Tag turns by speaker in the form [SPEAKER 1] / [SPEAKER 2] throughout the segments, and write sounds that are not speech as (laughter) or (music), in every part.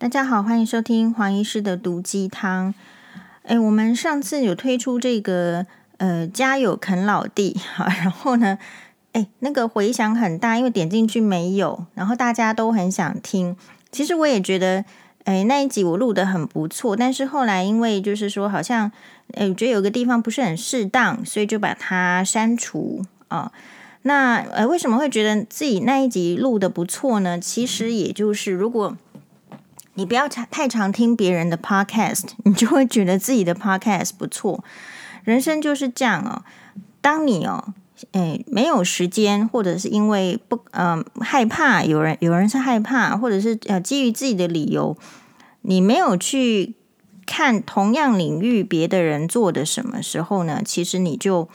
[SPEAKER 1] 大家好，欢迎收听黄医师的毒鸡汤。哎，我们上次有推出这个呃家有啃老弟哈，(laughs) 然后呢，哎，那个回响很大，因为点进去没有，然后大家都很想听。其实我也觉得，哎，那一集我录得很不错，但是后来因为就是说好像，哎，我觉得有个地方不是很适当，所以就把它删除啊。那呃，为什么会觉得自己那一集录得不错呢？其实也就是如果。你不要太常听别人的 podcast，(laughs) 你就会觉得自己的 podcast 不错。人生就是这样哦。当你哦，诶没有时间，或者是因为不嗯、害怕，有人有人是害怕，或者是呃基于自己的理由，你没有去看同样领域别的人做的什么时候呢？其实你就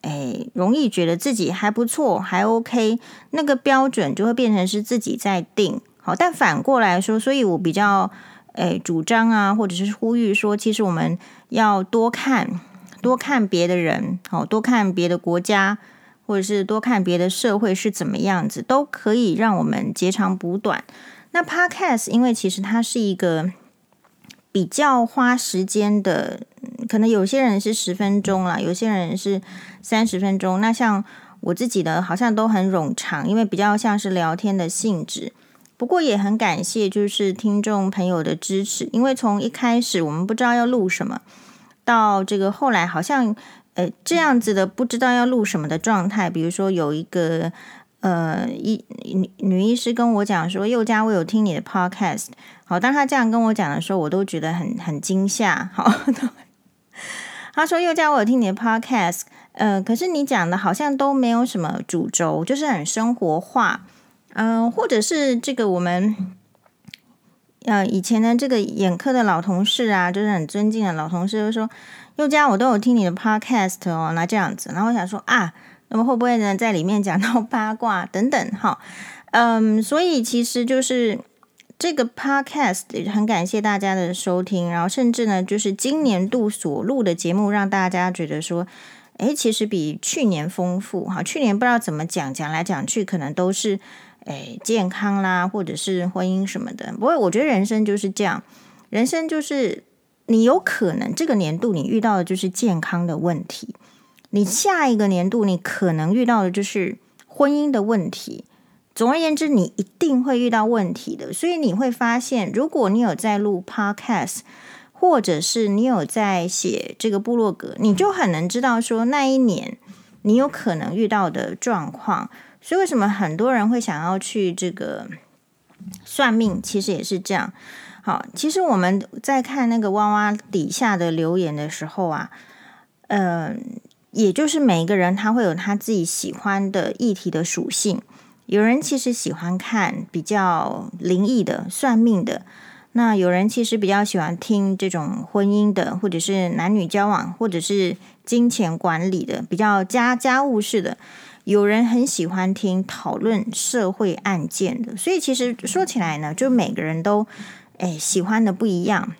[SPEAKER 1] 诶容易觉得自己还不错，还 OK，那个标准就会变成是自己在定。但反过来说，所以我比较诶主张啊，或者是呼吁说，其实我们要多看，多看别的人，好，多看别的国家，或者是多看别的社会是怎么样子，都可以让我们截长补短。那 Podcast 因为其实它是一个比较花时间的，可能有些人是十分钟啦，有些人是三十分钟。那像我自己的，好像都很冗长，因为比较像是聊天的性质。不过也很感谢，就是听众朋友的支持，因为从一开始我们不知道要录什么，到这个后来好像呃这样子的不知道要录什么的状态。比如说有一个呃医女女医师跟我讲说，宥嘉我有听你的 podcast，好，当他这样跟我讲的时候，我都觉得很很惊吓。好，(laughs) 他说宥嘉我有听你的 podcast，呃，可是你讲的好像都没有什么主轴，就是很生活化。嗯、或者是这个我们呃以前的这个眼科的老同事啊，就是很尊敬的老同事，就说宥嘉，我都有听你的 podcast 哦，那这样子，然后我想说啊，那么会不会呢在里面讲到八卦等等哈？嗯，所以其实就是这个 podcast 很感谢大家的收听，然后甚至呢，就是今年度所录的节目，让大家觉得说，诶，其实比去年丰富哈。去年不知道怎么讲，讲来讲去可能都是。哎，健康啦，或者是婚姻什么的。不过，我觉得人生就是这样，人生就是你有可能这个年度你遇到的就是健康的问题，你下一个年度你可能遇到的就是婚姻的问题。总而言之，你一定会遇到问题的。所以你会发现，如果你有在录 Podcast，或者是你有在写这个部落格，你就很能知道说那一年你有可能遇到的状况。所以，为什么很多人会想要去这个算命？其实也是这样。好，其实我们在看那个娃娃底下的留言的时候啊，嗯、也就是每一个人他会有他自己喜欢的议题的属性。有人其实喜欢看比较灵异的算命的，那有人其实比较喜欢听这种婚姻的，或者是男女交往，或者是金钱管理的，比较家家务事的。有人很喜欢听讨论社会案件的，所以其实说起来呢，就每个人都诶喜欢的不一样。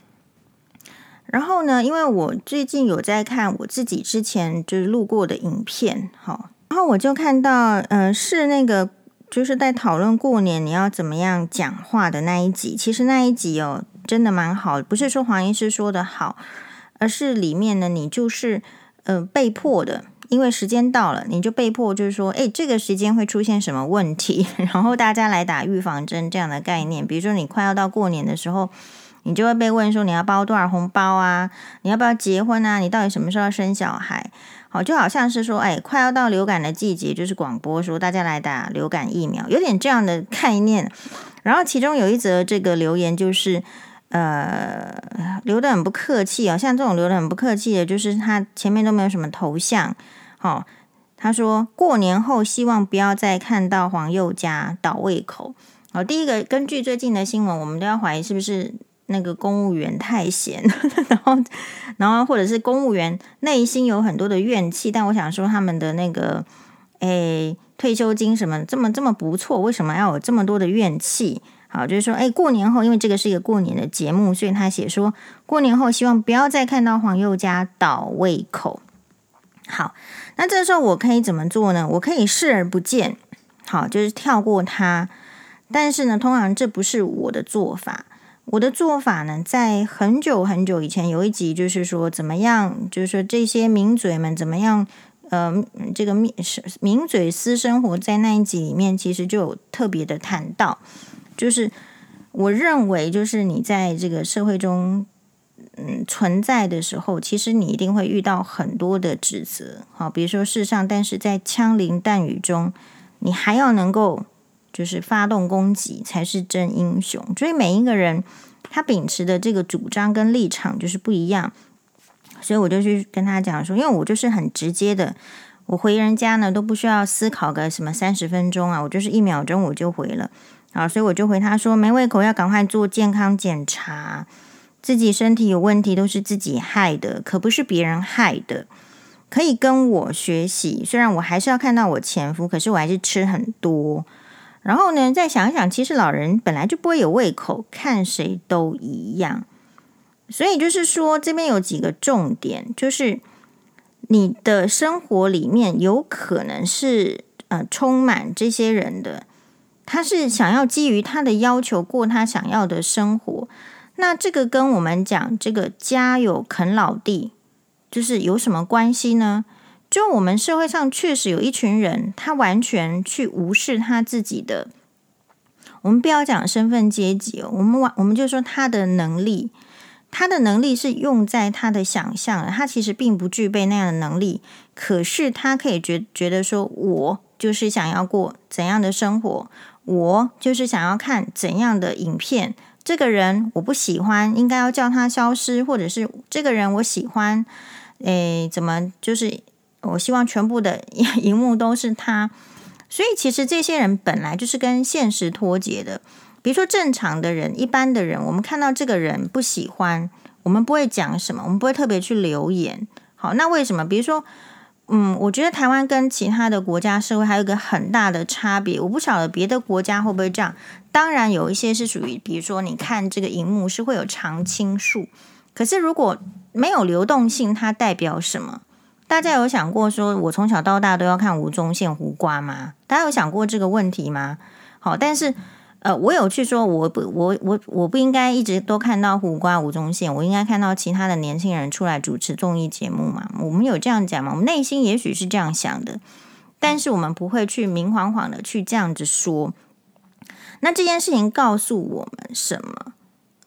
[SPEAKER 1] 然后呢，因为我最近有在看我自己之前就是录过的影片，好，然后我就看到，嗯、是那个就是在讨论过年你要怎么样讲话的那一集。其实那一集哦，真的蛮好，不是说黄医师说的好，而是里面呢，你就是呃被迫的。因为时间到了，你就被迫就是说，诶，这个时间会出现什么问题？(laughs) 然后大家来打预防针这样的概念。比如说，你快要到过年的时候，你就会被问说，你要包多少红包啊？你要不要结婚啊？你到底什么时候要生小孩？好，就好像是说，诶，快要到流感的季节，就是广播说大家来打流感疫苗，有点这样的概念。然后其中有一则这个留言就是，呃，留得很不客气哦，像这种留得很不客气的，就是他前面都没有什么头像。好、哦，他说过年后希望不要再看到黄宥嘉倒胃口。好，第一个根据最近的新闻，我们都要怀疑是不是那个公务员太闲，(laughs) 然后然后或者是公务员内心有很多的怨气。但我想说他们的那个诶退休金什么这么这么不错，为什么要有这么多的怨气？好，就是说诶过年后，因为这个是一个过年的节目，所以他写说过年后希望不要再看到黄宥嘉倒胃口。好，那这时候我可以怎么做呢？我可以视而不见，好，就是跳过它。但是呢，通常这不是我的做法。我的做法呢，在很久很久以前有一集，就是说怎么样，就是说这些名嘴们怎么样，呃，这个名名嘴私生活，在那一集里面，其实就有特别的谈到，就是我认为，就是你在这个社会中，嗯，存在的时候，其实你一定会遇到很多的指责，好，比如说世上，但是在枪林弹雨中，你还要能够。就是发动攻击才是真英雄，所以每一个人他秉持的这个主张跟立场就是不一样，所以我就去跟他讲说，因为我就是很直接的，我回人家呢都不需要思考个什么三十分钟啊，我就是一秒钟我就回了，好，所以我就回他说，没胃口要赶快做健康检查，自己身体有问题都是自己害的，可不是别人害的，可以跟我学习，虽然我还是要看到我前夫，可是我还是吃很多。然后呢，再想一想，其实老人本来就不会有胃口，看谁都一样。所以就是说，这边有几个重点，就是你的生活里面有可能是呃充满这些人的，他是想要基于他的要求过他想要的生活。那这个跟我们讲这个家有啃老弟，就是有什么关系呢？就我们社会上确实有一群人，他完全去无视他自己的。我们不要讲身份阶级哦，我们我们就说他的能力，他的能力是用在他的想象，他其实并不具备那样的能力，可是他可以觉觉得说，我就是想要过怎样的生活，我就是想要看怎样的影片。这个人我不喜欢，应该要叫他消失，或者是这个人我喜欢，诶，怎么就是。我希望全部的荧幕都是他，所以其实这些人本来就是跟现实脱节的。比如说正常的人、一般的人，我们看到这个人不喜欢，我们不会讲什么，我们不会特别去留言。好，那为什么？比如说，嗯，我觉得台湾跟其他的国家社会还有一个很大的差别。我不晓得别的国家会不会这样。当然有一些是属于，比如说你看这个荧幕是会有常青树，可是如果没有流动性，它代表什么？大家有想过说，我从小到大都要看吴宗宪胡瓜吗？大家有想过这个问题吗？好，但是呃，我有去说，我不，我我我不应该一直都看到胡瓜、吴宗宪，我应该看到其他的年轻人出来主持综艺节目嘛？我们有这样讲吗？我们内心也许是这样想的，但是我们不会去明晃晃的去这样子说。那这件事情告诉我们什么？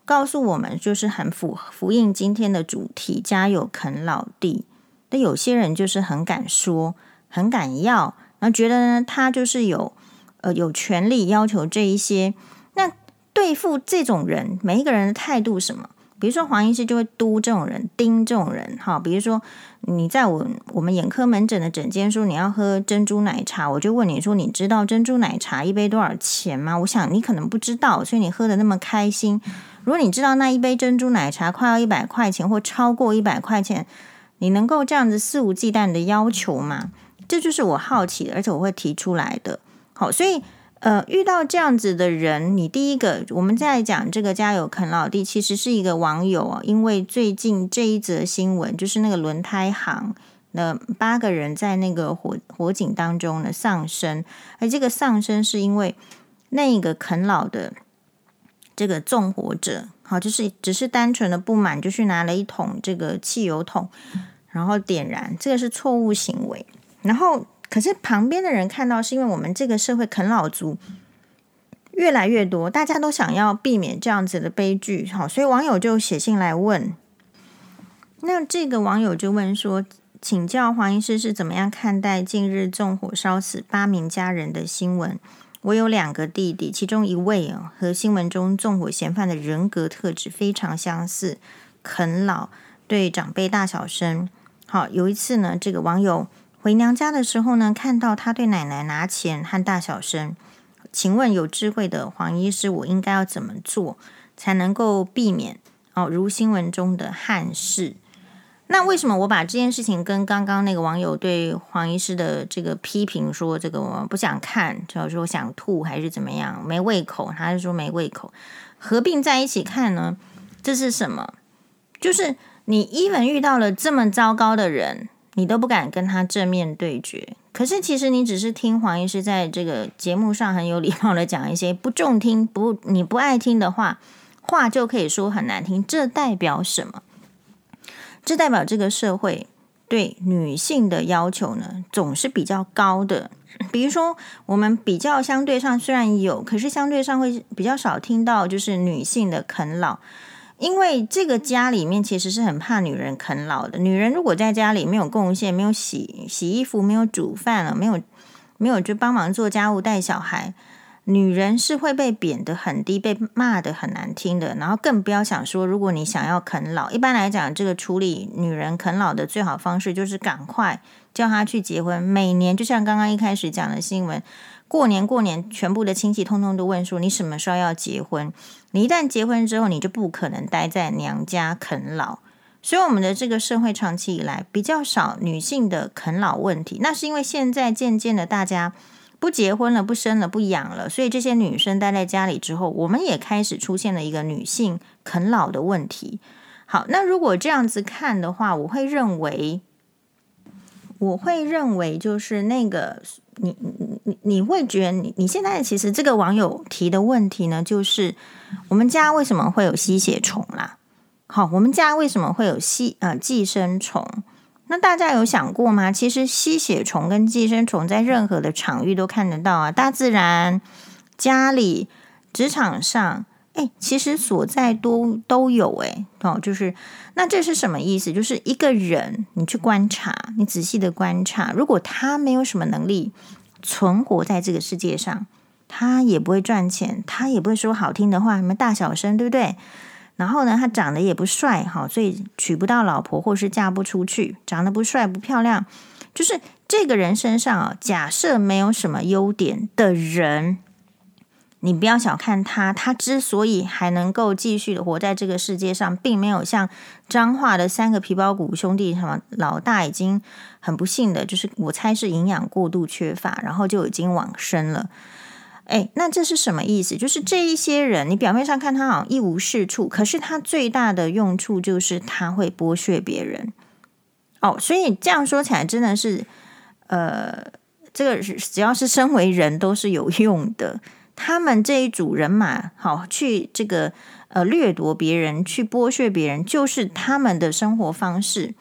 [SPEAKER 1] 告诉我们就是很符呼应今天的主题：家有啃老弟。那有些人就是很敢说，很敢要，然后觉得呢，他就是有呃有权利要求这一些。那对付这种人，每一个人的态度什么？比如说黄医师就会督这种人，盯这种人。哈，比如说你在我我们眼科门诊的诊间说你要喝珍珠奶茶，我就问你说，你知道珍珠奶茶一杯多少钱吗？我想你可能不知道，所以你喝的那么开心。如果你知道那一杯珍珠奶茶快要一百块钱，或超过一百块钱。你能够这样子肆无忌惮的要求吗？这就是我好奇的，而且我会提出来的。好，所以呃，遇到这样子的人，你第一个我们在讲这个家有啃老弟，其实是一个网友啊，因为最近这一则新闻，就是那个轮胎行那八个人在那个火火警当中呢丧生，而这个丧生是因为那个啃老的这个纵火者，好，就是只是单纯的不满，就去拿了一桶这个汽油桶。然后点燃，这个是错误行为。然后，可是旁边的人看到，是因为我们这个社会啃老族越来越多，大家都想要避免这样子的悲剧。好，所以网友就写信来问。那这个网友就问说：“请教黄医师是怎么样看待近日纵火烧死八名家人的新闻？我有两个弟弟，其中一位哦和新闻中纵火嫌犯的人格特质非常相似，啃老，对长辈大小声。”好，有一次呢，这个网友回娘家的时候呢，看到他对奶奶拿钱和大小声。请问有智慧的黄医师，我应该要怎么做才能够避免哦，如新闻中的憾事？那为什么我把这件事情跟刚刚那个网友对黄医师的这个批评说，这个我不想看，就是说想吐还是怎么样，没胃口，他是说没胃口，合并在一起看呢？这是什么？就是。你 even 遇到了这么糟糕的人，你都不敢跟他正面对决。可是其实你只是听黄医师在这个节目上很有礼貌的讲一些不中听、不你不爱听的话，话就可以说很难听，这代表什么？这代表这个社会对女性的要求呢，总是比较高的。比如说，我们比较相对上虽然有，可是相对上会比较少听到就是女性的啃老，因为这个家里面其实是很怕女人啃老的。女人如果在家里没有贡献，没有洗洗衣服，没有煮饭了，没有没有就帮忙做家务、带小孩。女人是会被贬得很低，被骂得很难听的，然后更不要想说，如果你想要啃老，一般来讲，这个处理女人啃老的最好方式就是赶快叫她去结婚。每年就像刚刚一开始讲的新闻，过年过年，全部的亲戚通通都问说你什么时候要结婚？你一旦结婚之后，你就不可能待在娘家啃老。所以我们的这个社会长期以来比较少女性的啃老问题，那是因为现在渐渐的大家。不结婚了，不生了，不养了，所以这些女生待在家里之后，我们也开始出现了一个女性啃老的问题。好，那如果这样子看的话，我会认为，我会认为就是那个你你你你会觉得你你现在其实这个网友提的问题呢，就是我们家为什么会有吸血虫啦？好，我们家为什么会有吸呃寄生虫？那大家有想过吗？其实吸血虫跟寄生虫在任何的场域都看得到啊，大自然、家里、职场上，哎，其实所在都都有哎哦，就是那这是什么意思？就是一个人，你去观察，你仔细的观察，如果他没有什么能力存活在这个世界上，他也不会赚钱，他也不会说好听的话，什么大小声，对不对？然后呢，他长得也不帅，哈，所以娶不到老婆，或是嫁不出去。长得不帅不漂亮，就是这个人身上啊，假设没有什么优点的人，你不要小看他。他之所以还能够继续的活在这个世界上，并没有像彰化的三个皮包骨兄弟什么老大已经很不幸的，就是我猜是营养过度缺乏，然后就已经往生了。哎，那这是什么意思？就是这一些人，你表面上看他好像一无是处，可是他最大的用处就是他会剥削别人。哦，所以这样说起来真的是，呃，这个只要是身为人都是有用的。他们这一组人马，好去这个呃掠夺别人，去剥削别人，就是他们的生活方式。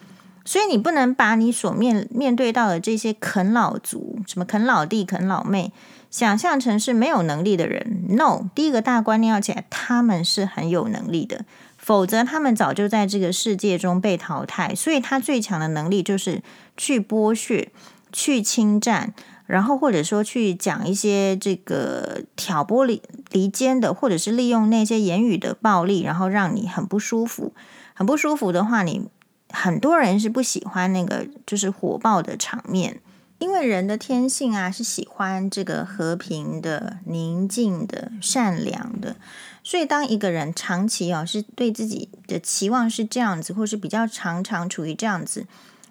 [SPEAKER 1] 所以你不能把你所面面对到的这些啃老族，什么啃老弟、啃老妹。想象成是没有能力的人，no，第一个大观念要起来，他们是很有能力的，否则他们早就在这个世界中被淘汰。所以他最强的能力就是去剥削、去侵占，然后或者说去讲一些这个挑拨离离间的，或者是利用那些言语的暴力，然后让你很不舒服。很不舒服的话，你很多人是不喜欢那个就是火爆的场面。因为人的天性啊，是喜欢这个和平的、宁静的、善良的，所以当一个人长期啊是对自己的期望是这样子，或是比较常常处于这样子，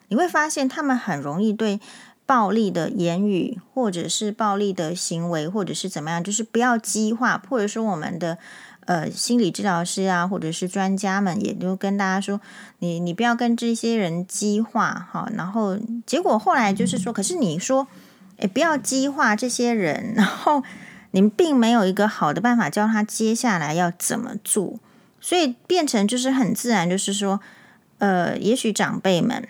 [SPEAKER 1] 你会发现他们很容易对暴力的言语，或者是暴力的行为，或者是怎么样，就是不要激化，或者说我们的。呃，心理治疗师啊，或者是专家们，也都跟大家说，你你不要跟这些人激化哈。然后结果后来就是说，可是你说，诶，不要激化这些人，然后你并没有一个好的办法教他接下来要怎么做，所以变成就是很自然，就是说，呃，也许长辈们，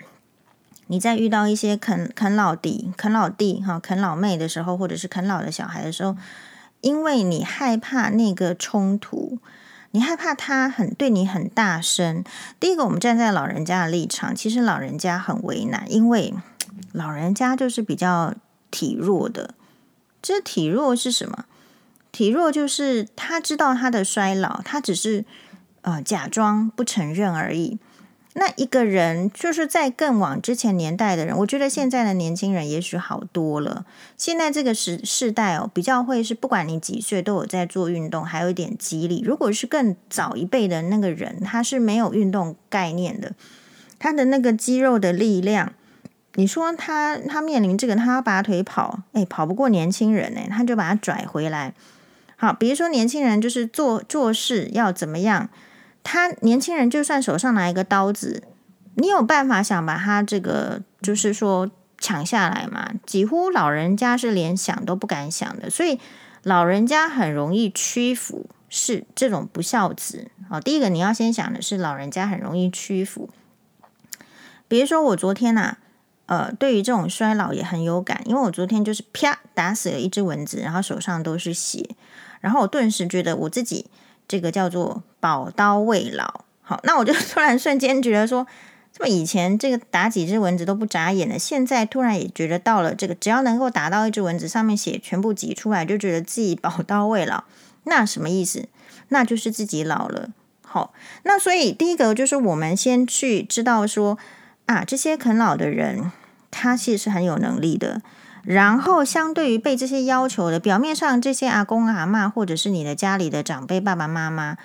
[SPEAKER 1] 你在遇到一些啃啃老弟、啃老弟哈、啃老妹的时候，或者是啃老的小孩的时候。因为你害怕那个冲突，你害怕他很对你很大声。第一个，我们站在老人家的立场，其实老人家很为难，因为老人家就是比较体弱的。这体弱是什么？体弱就是他知道他的衰老，他只是呃假装不承认而已。那一个人就是在更往之前年代的人，我觉得现在的年轻人也许好多了。现在这个时世代哦，比较会是不管你几岁都有在做运动，还有一点激励。如果是更早一辈的那个人，他是没有运动概念的，他的那个肌肉的力量，你说他他面临这个，他要拔腿跑，诶，跑不过年轻人诶，他就把他拽回来。好，比如说年轻人就是做做事要怎么样。他年轻人就算手上拿一个刀子，你有办法想把他这个就是说抢下来吗？几乎老人家是连想都不敢想的，所以老人家很容易屈服，是这种不孝子。哦，第一个你要先想的是老人家很容易屈服。比如说我昨天呐、啊，呃，对于这种衰老也很有感，因为我昨天就是啪打死了一只蚊子，然后手上都是血，然后我顿时觉得我自己这个叫做宝刀未老。好，那我就 (laughs) 突然瞬间觉得说。这么以前这个打几只蚊子都不眨眼的，现在突然也觉得到了这个，只要能够打到一只蚊子，上面血全部挤出来，就觉得自己宝刀未老。那什么意思？那就是自己老了。好，那所以第一个就是我们先去知道说啊，这些啃老的人他其实是很有能力的。然后相对于被这些要求的，表面上这些阿公阿嬷或者是你的家里的长辈爸爸妈妈，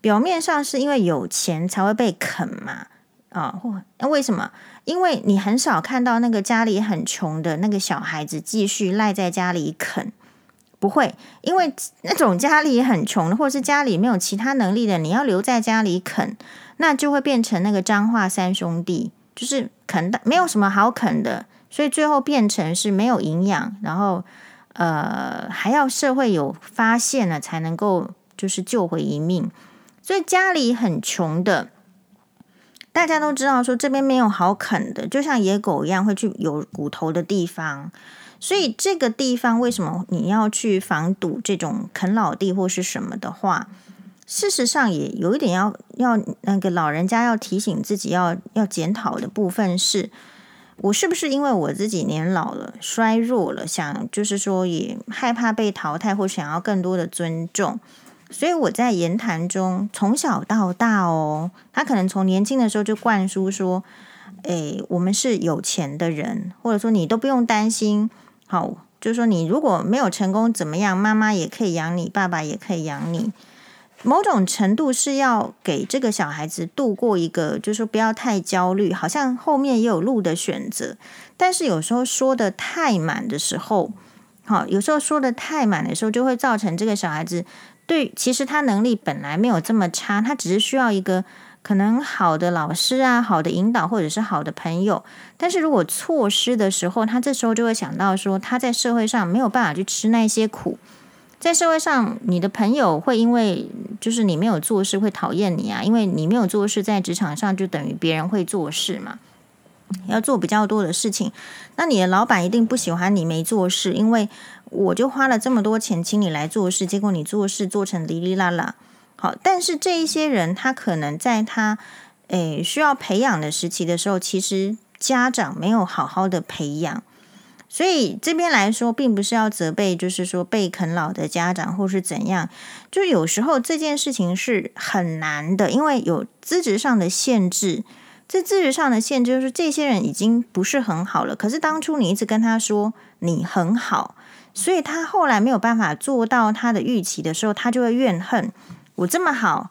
[SPEAKER 1] 表面上是因为有钱才会被啃嘛。啊，或那为什么？因为你很少看到那个家里很穷的那个小孩子继续赖在家里啃，不会，因为那种家里很穷的，或者是家里没有其他能力的，你要留在家里啃，那就会变成那个脏话三兄弟，就是啃的没有什么好啃的，所以最后变成是没有营养，然后呃还要社会有发现了才能够就是救回一命，所以家里很穷的。大家都知道，说这边没有好啃的，就像野狗一样会去有骨头的地方。所以这个地方为什么你要去防堵这种啃老地或是什么的话，事实上也有一点要要那个老人家要提醒自己要要检讨的部分是，我是不是因为我自己年老了、衰弱了，想就是说也害怕被淘汰或想要更多的尊重。所以我在言谈中从小到大哦，他可能从年轻的时候就灌输说：“诶，我们是有钱的人，或者说你都不用担心。好，就是说你如果没有成功怎么样，妈妈也可以养你，爸爸也可以养你。某种程度是要给这个小孩子度过一个，就是说不要太焦虑，好像后面也有路的选择。但是有时候说得太满的时候，好，有时候说得太满的时候，就会造成这个小孩子。”对，其实他能力本来没有这么差，他只是需要一个可能好的老师啊，好的引导，或者是好的朋友。但是如果错失的时候，他这时候就会想到说，他在社会上没有办法去吃那些苦。在社会上，你的朋友会因为就是你没有做事会讨厌你啊，因为你没有做事，在职场上就等于别人会做事嘛，要做比较多的事情。那你的老板一定不喜欢你没做事，因为。我就花了这么多钱请你来做事，结果你做事做成哩哩啦啦。好，但是这一些人，他可能在他诶需要培养的时期的时候，其实家长没有好好的培养，所以这边来说，并不是要责备，就是说被啃老的家长或是怎样，就有时候这件事情是很难的，因为有资质上的限制。这资质上的限制就是这些人已经不是很好了，可是当初你一直跟他说你很好。所以他后来没有办法做到他的预期的时候，他就会怨恨我这么好，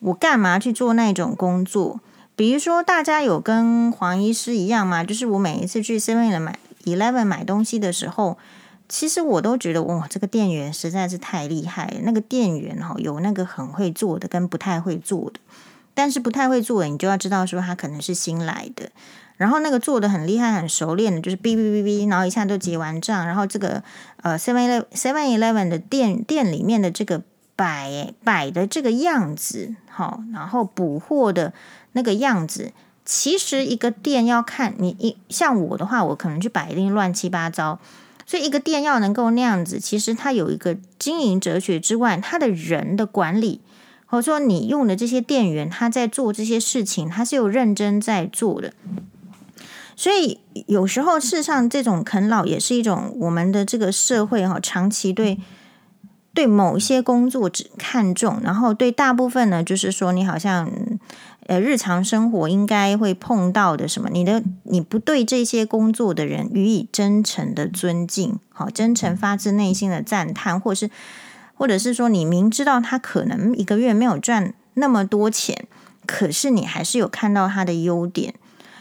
[SPEAKER 1] 我干嘛去做那种工作？比如说，大家有跟黄医师一样吗？就是我每一次去 Seven 买 Eleven 买东西的时候，其实我都觉得哇，这个店员实在是太厉害。那个店员哈，有那个很会做的，跟不太会做的。但是不太会做的，你就要知道说他可能是新来的。然后那个做的很厉害、很熟练的，就是哔哔哔哔，然后一下都结完账。然后这个呃，Seven Seven Eleven 的店店里面的这个摆摆的这个样子，好，然后补货的那个样子，其实一个店要看你一像我的话，我可能去摆一定乱七八糟。所以一个店要能够那样子，其实它有一个经营哲学之外，它的人的管理，或者说你用的这些店员，他在做这些事情，他是有认真在做的。所以有时候，事实上，这种啃老也是一种我们的这个社会哈，长期对对某一些工作只看重，然后对大部分呢，就是说你好像呃日常生活应该会碰到的什么，你的你不对这些工作的人予以真诚的尊敬，好，真诚发自内心的赞叹，或是或者是说你明知道他可能一个月没有赚那么多钱，可是你还是有看到他的优点。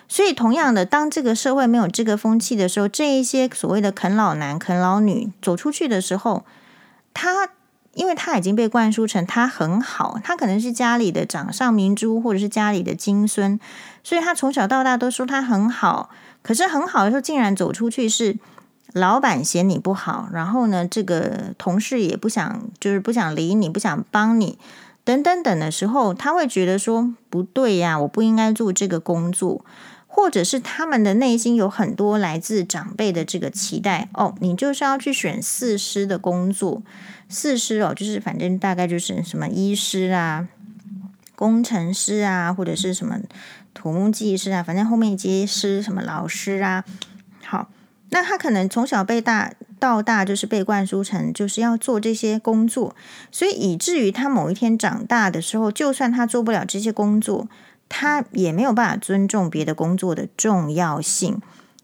[SPEAKER 1] 所以，同样的，当这个社会没有这个风气的时候，这一些所谓的啃老男、啃老女走出去的时候，他因为他已经被灌输成他很好，他可能是家里的掌上明珠，或者是家里的金孙，所以他从小到大都说他很好。可是很好的时候，竟然走出去是老板嫌你不好，然后呢，这个同事也不想，就是不想理你，不想帮你，等等等的时候，他会觉得说不对呀，我不应该做这个工作，或者是他们的内心有很多来自长辈的这个期待哦，你就是要去选四师的工作，四师哦，就是反正大概就是什么医师啊、工程师啊，或者是什么土木技师啊，反正后面接师什么老师啊，好，那他可能从小被大。到大就是被灌输成就是要做这些工作，所以以至于他某一天长大的时候，就算他做不了这些工作，他也没有办法尊重别的工作的重要性。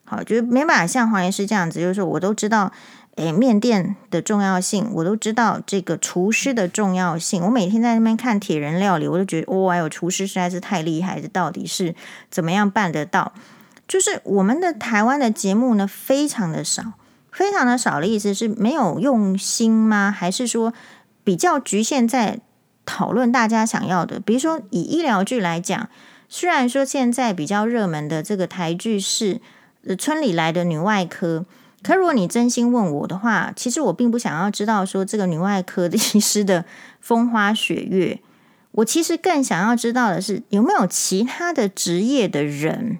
[SPEAKER 1] 好，就是没办法像黄医师这样子，就是说我都知道，诶，面店的重要性，我都知道这个厨师的重要性。我每天在那边看铁人料理，我就觉得，哦，还有厨师实在是太厉害，这到底是怎么样办得到？就是我们的台湾的节目呢，非常的少。非常的少的意思是没有用心吗？还是说比较局限在讨论大家想要的？比如说以医疗剧来讲，虽然说现在比较热门的这个台剧是《村里来的女外科》，可如果你真心问我的话，其实我并不想要知道说这个女外科医师的风花雪月，我其实更想要知道的是有没有其他的职业的人。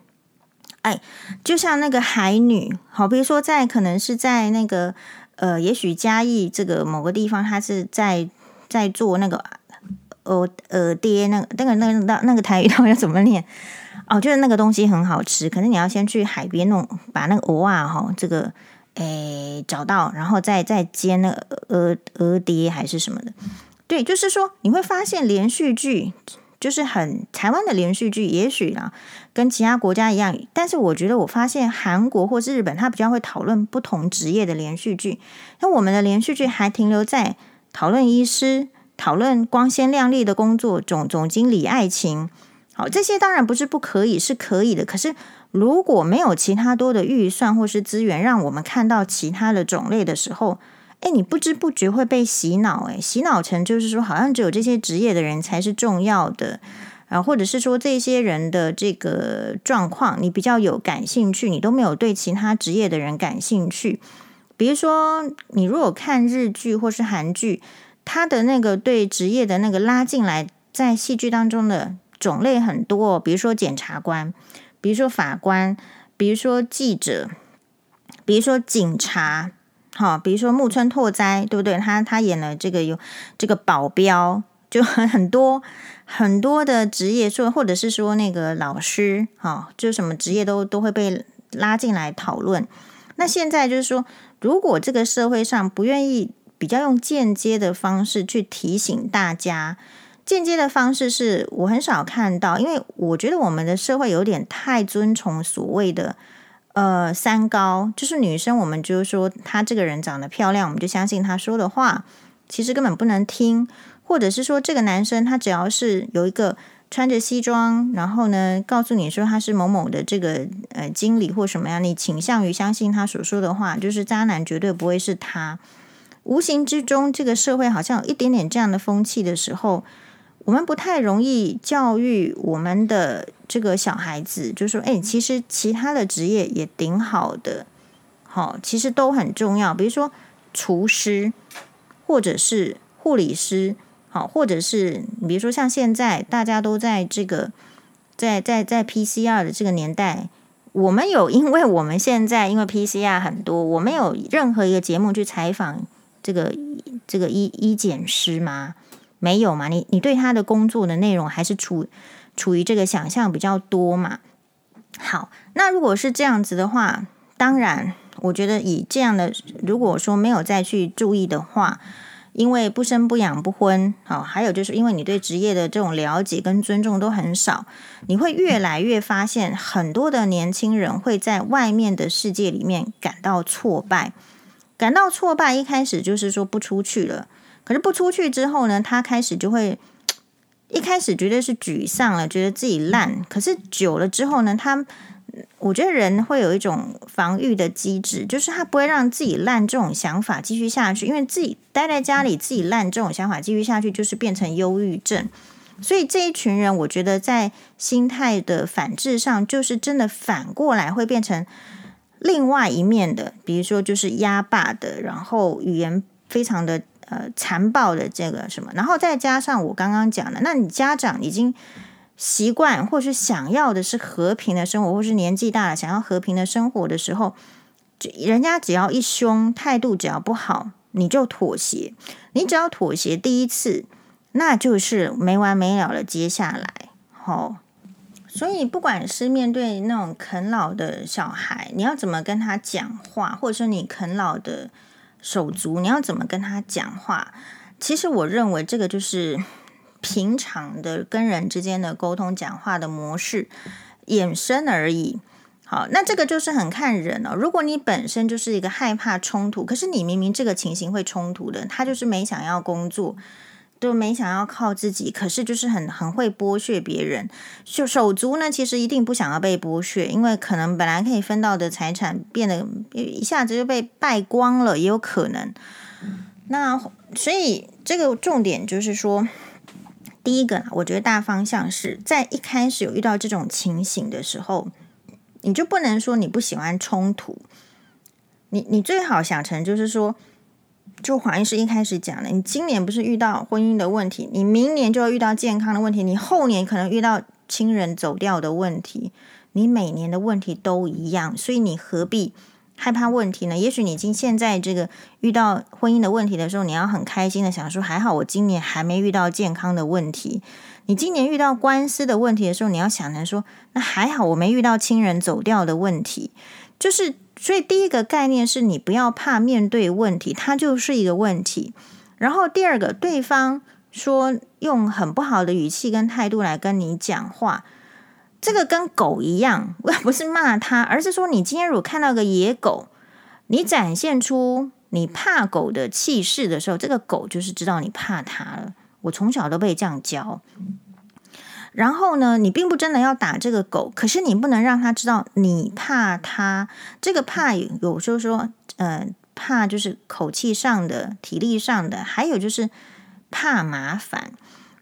[SPEAKER 1] 哎，就像那个海女，好，比如说在可能是在那个呃，也许嘉义这个某个地方，他是在在做那个呃呃爹，那个那个那个那那个台语要怎么念？哦，就是那个东西很好吃，可是你要先去海边弄，把那个蚵啊哈，这个诶找到，然后再再煎那个鹅鹅爹还是什么的。对，就是说你会发现连续剧。就是很台湾的连续剧，也许啦，跟其他国家一样。但是我觉得，我发现韩国或是日本，他比较会讨论不同职业的连续剧。那我们的连续剧还停留在讨论医师、讨论光鲜亮丽的工作、总总经理爱情。好，这些当然不是不可以，是可以的。可是如果没有其他多的预算或是资源，让我们看到其他的种类的时候，哎，你不知不觉会被洗脑，哎，洗脑成就是说，好像只有这些职业的人才是重要的，啊，或者是说这些人的这个状况你比较有感兴趣，你都没有对其他职业的人感兴趣。比如说，你如果看日剧或是韩剧，他的那个对职业的那个拉进来，在戏剧当中的种类很多，比如说检察官，比如说法官，比如说记者，比如说警察。好，比如说木村拓哉，对不对？他他演了这个有这个保镖，就很很多很多的职业，说或者是说那个老师，哈，就什么职业都都会被拉进来讨论。那现在就是说，如果这个社会上不愿意比较用间接的方式去提醒大家，间接的方式是我很少看到，因为我觉得我们的社会有点太尊崇所谓的。呃，三高就是女生，我们就是说她这个人长得漂亮，我们就相信她说的话，其实根本不能听。或者是说这个男生，他只要是有一个穿着西装，然后呢，告诉你说他是某某的这个呃经理或什么样，你倾向于相信他所说的话，就是渣男绝对不会是他。无形之中，这个社会好像有一点点这样的风气的时候。我们不太容易教育我们的这个小孩子，就说：“哎，其实其他的职业也挺好的，好，其实都很重要。比如说厨师，或者是护理师，好，或者是你比如说像现在大家都在这个在在在 PCR 的这个年代，我们有，因为我们现在因为 PCR 很多，我们有任何一个节目去采访这个这个医医检师吗？”没有嘛？你你对他的工作的内容还是处处于这个想象比较多嘛？好，那如果是这样子的话，当然，我觉得以这样的，如果说没有再去注意的话，因为不生不养不婚，好，还有就是因为你对职业的这种了解跟尊重都很少，你会越来越发现很多的年轻人会在外面的世界里面感到挫败，感到挫败，一开始就是说不出去了。可是不出去之后呢，他开始就会 (tsk) 一开始绝对是沮丧了，觉得自己烂。可是久了之后呢，他我觉得人会有一种防御的机制，就是他不会让自己烂这种想法继续下去，因为自己待在家里，自己烂这种想法继续下去，就是变成忧郁症。所以这一群人，我觉得在心态的反制上，就是真的反过来会变成另外一面的，比如说就是压霸的，然后语言非常的呃残暴的这个什么，然后再加上我刚刚讲的，那你家长已经习惯或是想要的是和平的生活，或是年纪大了想要和平的生活的时候，人家只要一凶，态度只要不好，你就妥协。你只要妥协第一次，那就是没完没了了。接下来，好、哦。所以，不管是面对那种啃老的小孩，你要怎么跟他讲话，或者说你啃老的手足，你要怎么跟他讲话？其实，我认为这个就是平常的跟人之间的沟通讲话的模式衍生而已。好，那这个就是很看人哦。如果你本身就是一个害怕冲突，可是你明明这个情形会冲突的，他就是没想要工作。都没想要靠自己，可是就是很很会剥削别人。就手足呢，其实一定不想要被剥削，因为可能本来可以分到的财产变得一下子就被败光了，也有可能。那所以这个重点就是说，第一个，我觉得大方向是在一开始有遇到这种情形的时候，你就不能说你不喜欢冲突，你你最好想成就是说。就黄医师一开始讲的，你今年不是遇到婚姻的问题，你明年就要遇到健康的问题，你后年可能遇到亲人走掉的问题，你每年的问题都一样，所以你何必害怕问题呢？也许你今现在这个遇到婚姻的问题的时候，你要很开心的想说，还好我今年还没遇到健康的问题。你今年遇到官司的问题的时候，你要想着说，那还好我没遇到亲人走掉的问题，就是。所以第一个概念是你不要怕面对问题，它就是一个问题。然后第二个，对方说用很不好的语气跟态度来跟你讲话，这个跟狗一样，我 (laughs) 不是骂他，而是说你今天如果看到个野狗，你展现出你怕狗的气势的时候，这个狗就是知道你怕它了。我从小都被这样教。然后呢，你并不真的要打这个狗，可是你不能让他知道你怕他。这个怕有时候说，呃，怕就是口气上的、体力上的，还有就是怕麻烦。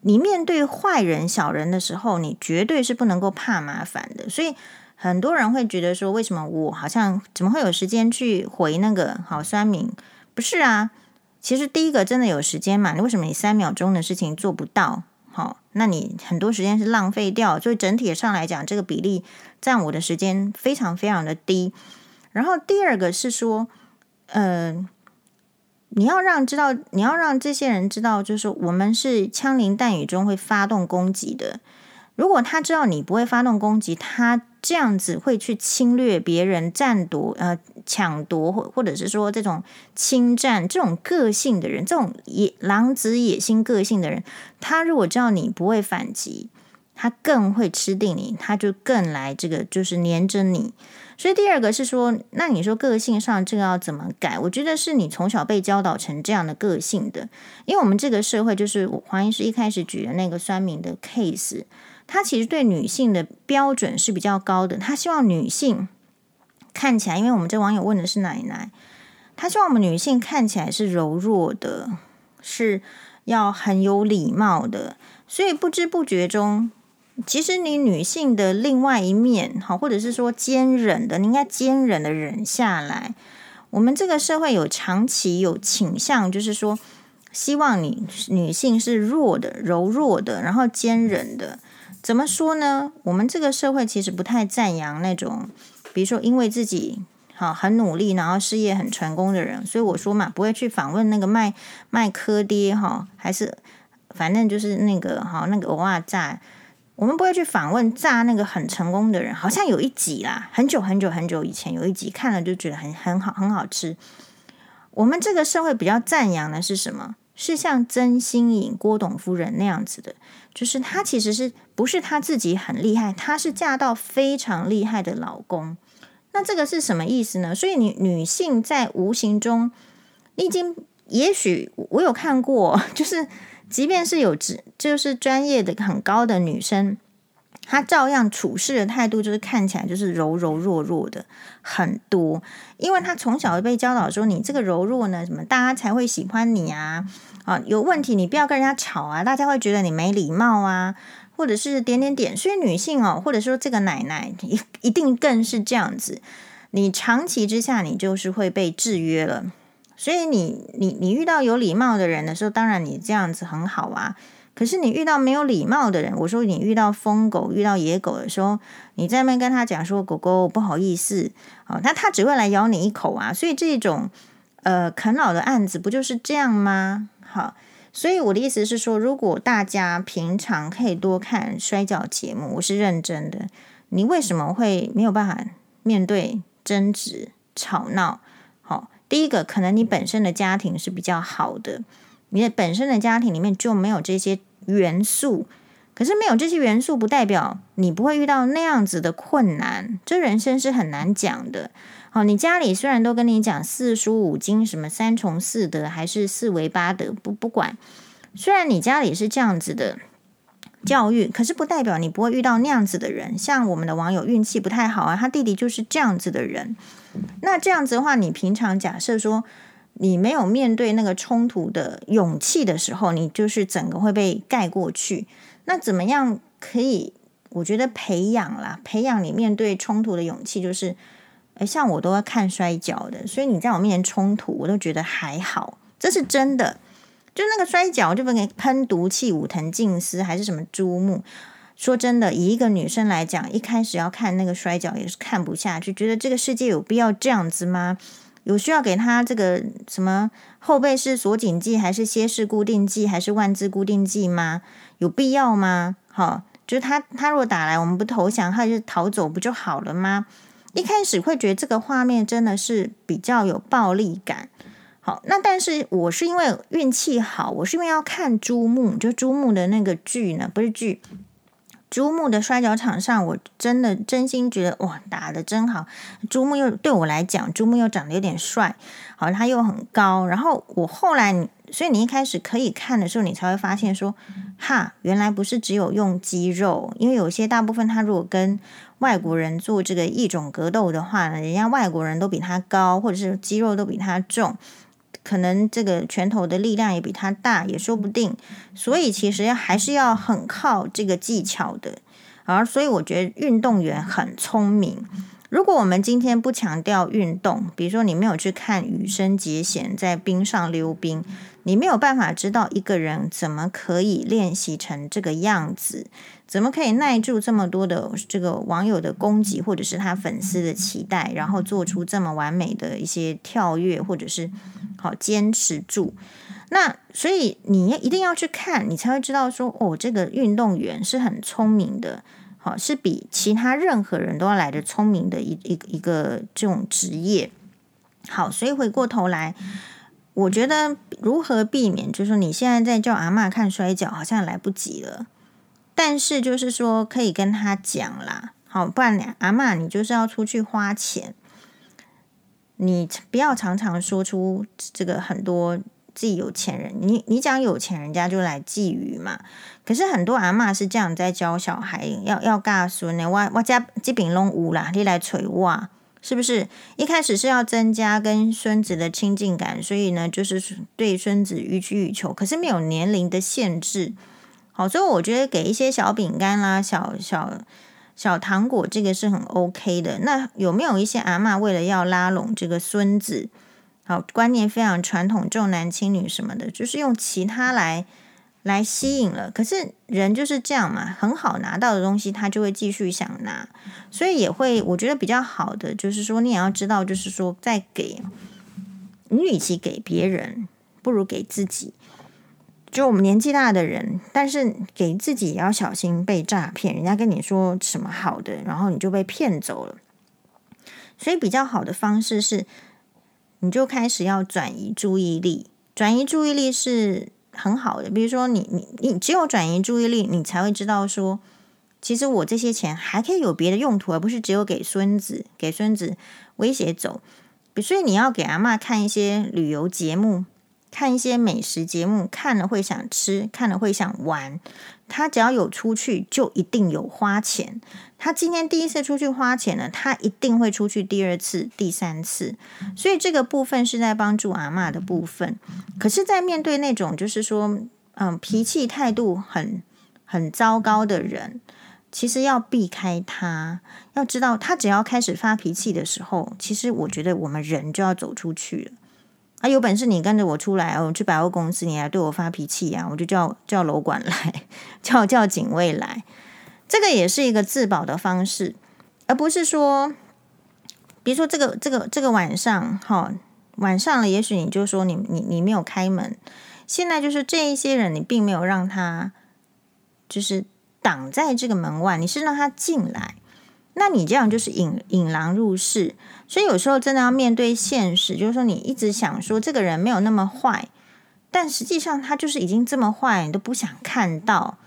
[SPEAKER 1] 你面对坏人、小人的时候，你绝对是不能够怕麻烦的。所以很多人会觉得说，为什么我好像怎么会有时间去回那个好酸民？不是啊，其实第一个真的有时间嘛？你为什么你三秒钟的事情做不到？好，那你很多时间是浪费掉，所以整体上来讲，这个比例占我的时间非常非常的低。然后第二个是说，嗯，你要让知道，你要让这些人知道，就是我们是枪林弹雨中会发动攻击的。如果他知道你不会发动攻击，他这样子会去侵略别人、占夺、呃抢夺，或或者是说这种侵占这种个性的人，这种野狼子野心个性的人，他如果知道你不会反击，他更会吃定你，他就更来这个就是黏着你。所以第二个是说，那你说个性上这个要怎么改？我觉得是你从小被教导成这样的个性的，因为我们这个社会就是黄医师一开始举的那个酸民的 case。他其实对女性的标准是比较高的，他希望女性看起来，因为我们这网友问的是奶奶，他希望我们女性看起来是柔弱的，是要很有礼貌的，所以不知不觉中，其实你女性的另外一面，好，或者是说坚忍的，你应该坚忍的忍下来。我们这个社会有长期有倾向，就是说希望你女性是弱的、柔弱的，然后坚忍的。怎么说呢？我们这个社会其实不太赞扬那种，比如说因为自己好很努力，然后事业很成功的人。所以我说嘛，不会去访问那个卖卖科爹哈，还是反正就是那个哈那个偶尔炸，我们不会去访问炸那个很成功的人。好像有一集啦，很久很久很久以前有一集看了就觉得很很好很好吃。我们这个社会比较赞扬的是什么？是像曾心颖郭董夫人那样子的。就是她其实是不是她自己很厉害，她是嫁到非常厉害的老公。那这个是什么意思呢？所以你女性在无形中，你已经也许我有看过，(laughs) 就是即便是有职就是专业的很高的女生，她照样处事的态度就是看起来就是柔柔弱弱的很多，因为她从小被教导说，你这个柔弱呢，什么大家才会喜欢你啊。啊，有问题你不要跟人家吵啊，大家会觉得你没礼貌啊，或者是点点点。所以女性哦，或者说这个奶奶一一定更是这样子。你长期之下，你就是会被制约了。所以你你你遇到有礼貌的人的时候，当然你这样子很好啊。可是你遇到没有礼貌的人，我说你遇到疯狗、遇到野狗的时候，你在那边跟他讲说：“狗狗不好意思。”哦，那他只会来咬你一口啊。所以这种呃啃老的案子不就是这样吗？好，所以我的意思是说，如果大家平常可以多看摔角节目，我是认真的。你为什么会没有办法面对争执、吵闹？好，第一个可能你本身的家庭是比较好的，你的本身的家庭里面就没有这些。元素，可是没有这些元素，不代表你不会遇到那样子的困难。这人生是很难讲的。好，你家里虽然都跟你讲四书五经，什么三从四德，还是四维八德，不不管。虽然你家里是这样子的教育，可是不代表你不会遇到那样子的人。像我们的网友运气不太好啊，他弟弟就是这样子的人。那这样子的话，你平常假设说。你没有面对那个冲突的勇气的时候，你就是整个会被盖过去。那怎么样可以？我觉得培养啦，培养你面对冲突的勇气，就是，诶，像我都要看摔跤的，所以你在我面前冲突，我都觉得还好，这是真的。就那个摔跤，就不给喷毒气、武藤静司还是什么珠穆。说真的，以一个女生来讲，一开始要看那个摔跤也是看不下去，觉得这个世界有必要这样子吗？有需要给他这个什么后背式锁紧剂，还是歇式固定剂，还是万字固定剂吗？有必要吗？好，就是他他如果打来，我们不投降，他就逃走，不就好了吗？一开始会觉得这个画面真的是比较有暴力感。好，那但是我是因为运气好，我是因为要看珠穆，就珠穆的那个剧呢，不是剧。珠穆的摔跤场上，我真的真心觉得哇，打得真好。珠穆又对我来讲，珠穆又长得有点帅，好，他又很高。然后我后来，所以你一开始可以看的时候，你才会发现说，哈，原来不是只有用肌肉，因为有些大部分他如果跟外国人做这个异种格斗的话呢，人家外国人都比他高，或者是肌肉都比他重。可能这个拳头的力量也比他大，也说不定。所以其实还是要很靠这个技巧的。而所以我觉得运动员很聪明。如果我们今天不强调运动，比如说你没有去看羽生结弦在冰上溜冰，你没有办法知道一个人怎么可以练习成这个样子，怎么可以耐住这么多的这个网友的攻击，或者是他粉丝的期待，然后做出这么完美的一些跳跃，或者是好坚持住。那所以你一定要去看，你才会知道说，哦，这个运动员是很聪明的。好，是比其他任何人都要来的聪明的一一一个这种职业。好，所以回过头来，我觉得如何避免，就是说你现在在叫阿嬷看摔跤，好像来不及了。但是就是说可以跟他讲啦，好，不然阿嬷你就是要出去花钱，你不要常常说出这个很多。自己有钱人，你你讲有钱人家就来觊觎嘛。可是很多阿嬷是这样在教小孩，要要教孙呢。我我家基本拢有啦，你来催我，是不是？一开始是要增加跟孙子的亲近感，所以呢，就是对孙子予取予求。可是没有年龄的限制，好，所以我觉得给一些小饼干啦、小小小糖果，这个是很 OK 的。那有没有一些阿嬷为了要拉拢这个孙子？好，观念非常传统，重男轻女什么的，就是用其他来来吸引了。可是人就是这样嘛，很好拿到的东西，他就会继续想拿，所以也会，我觉得比较好的就是说，你也要知道，就是说，在给你，与其给别人，不如给自己。就我们年纪大的人，但是给自己也要小心被诈骗，人家跟你说什么好的，然后你就被骗走了。所以比较好的方式是。你就开始要转移注意力，转移注意力是很好的。比如说你，你你只有转移注意力，你才会知道说，其实我这些钱还可以有别的用途，而不是只有给孙子，给孙子威胁走。所以你要给阿嬷看一些旅游节目。看一些美食节目，看了会想吃，看了会想玩。他只要有出去，就一定有花钱。他今天第一次出去花钱了，他一定会出去第二次、第三次。所以这个部分是在帮助阿嬷的部分。可是，在面对那种就是说，嗯，脾气态度很很糟糕的人，其实要避开他，要知道他只要开始发脾气的时候，其实我觉得我们人就要走出去了。啊，有本事你跟着我出来，我去百货公司，你来对我发脾气啊，我就叫叫楼管来，叫叫警卫来。这个也是一个自保的方式，而不是说，比如说这个这个这个晚上，哈，晚上了，也许你就说你你你没有开门，现在就是这一些人，你并没有让他就是挡在这个门外，你是让他进来。那你这样就是引引狼入室，所以有时候真的要面对现实，就是说你一直想说这个人没有那么坏，但实际上他就是已经这么坏，你都不想看到。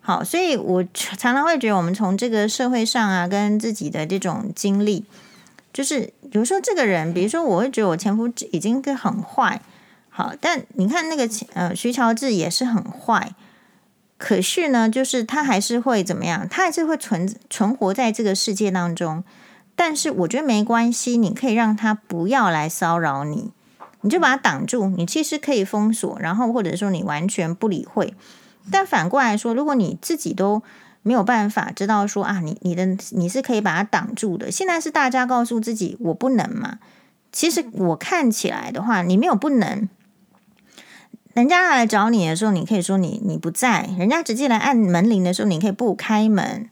[SPEAKER 1] 好，所以我常常会觉得，我们从这个社会上啊，跟自己的这种经历，就是有时候这个人，比如说我会觉得我前夫已经很坏，好，但你看那个呃徐乔治也是很坏。可是呢，就是他还是会怎么样？他还是会存存活在这个世界当中。但是我觉得没关系，你可以让他不要来骚扰你，你就把他挡住。你其实可以封锁，然后或者说你完全不理会。但反过来说，如果你自己都没有办法知道说啊，你你的你是可以把他挡住的。现在是大家告诉自己我不能嘛？其实我看起来的话，你没有不能。人家来找你的时候，你可以说你你不在；人家直接来按门铃的时候，你可以不开门。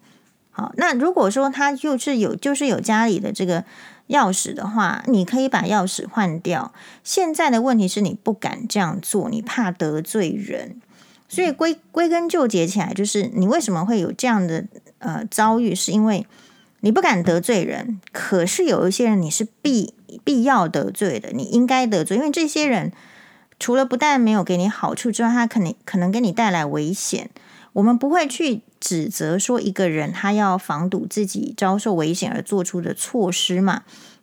[SPEAKER 1] 好，那如果说他就是有就是有家里的这个钥匙的话，你可以把钥匙换掉。现在的问题是你不敢这样做，你怕得罪人。所以归归根究结起来，就是你为什么会有这样的呃遭遇，是因为你不敢得罪人。可是有一些人你是必必要得罪的，你应该得罪，因为这些人。除了不但没有给你好处之外，他可能可能给你带来危险。我们不会去指责说一个人他要防堵自己遭受危险而做出的措施嘛。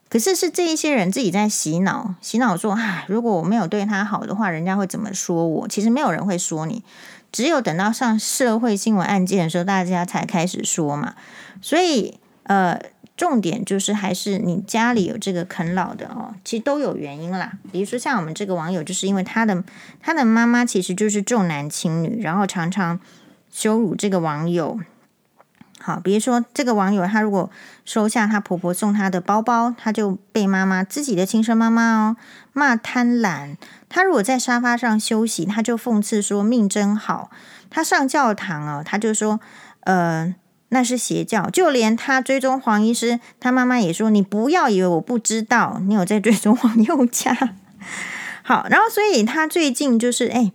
[SPEAKER 1] 可是是这一些人自己在洗脑，洗脑说：“啊，如果我没有对他好的话，人家会怎么说我？”其实没有人会说你，只有等到上社会新闻案件的时候，大家才开始说嘛。所以，呃。重点就是还是你家里有这个啃老的哦，其实都有原因啦。比如说像我们这个网友，就是因为他的他的妈妈其实就是重男轻女，然后常常羞辱这个网友。好，比如说这个网友，他如果收下他婆婆送他的包包，他就被妈妈自己的亲生妈妈哦骂贪婪。他如果在沙发上休息，他就讽刺说命真好。他上教堂哦，他就说呃。那是邪教，就连他追踪黄医师，他妈妈也说：“你不要以为我不知道，你有在追踪黄宥嘉。”好，然后所以他最近就是哎，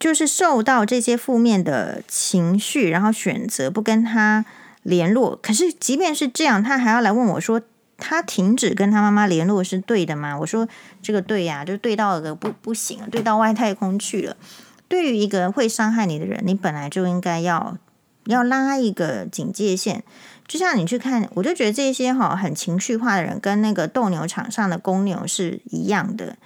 [SPEAKER 1] 就是受到这些负面的情绪，然后选择不跟他联络。可是即便是这样，他还要来问我说：“他停止跟他妈妈联络是对的吗？”我说：“这个对呀，就对到个不不行，对到外太空去了。对于一个会伤害你的人，你本来就应该要。”要拉一个警戒线，就像你去看，我就觉得这些哈很情绪化的人，跟那个斗牛场上的公牛是一样的。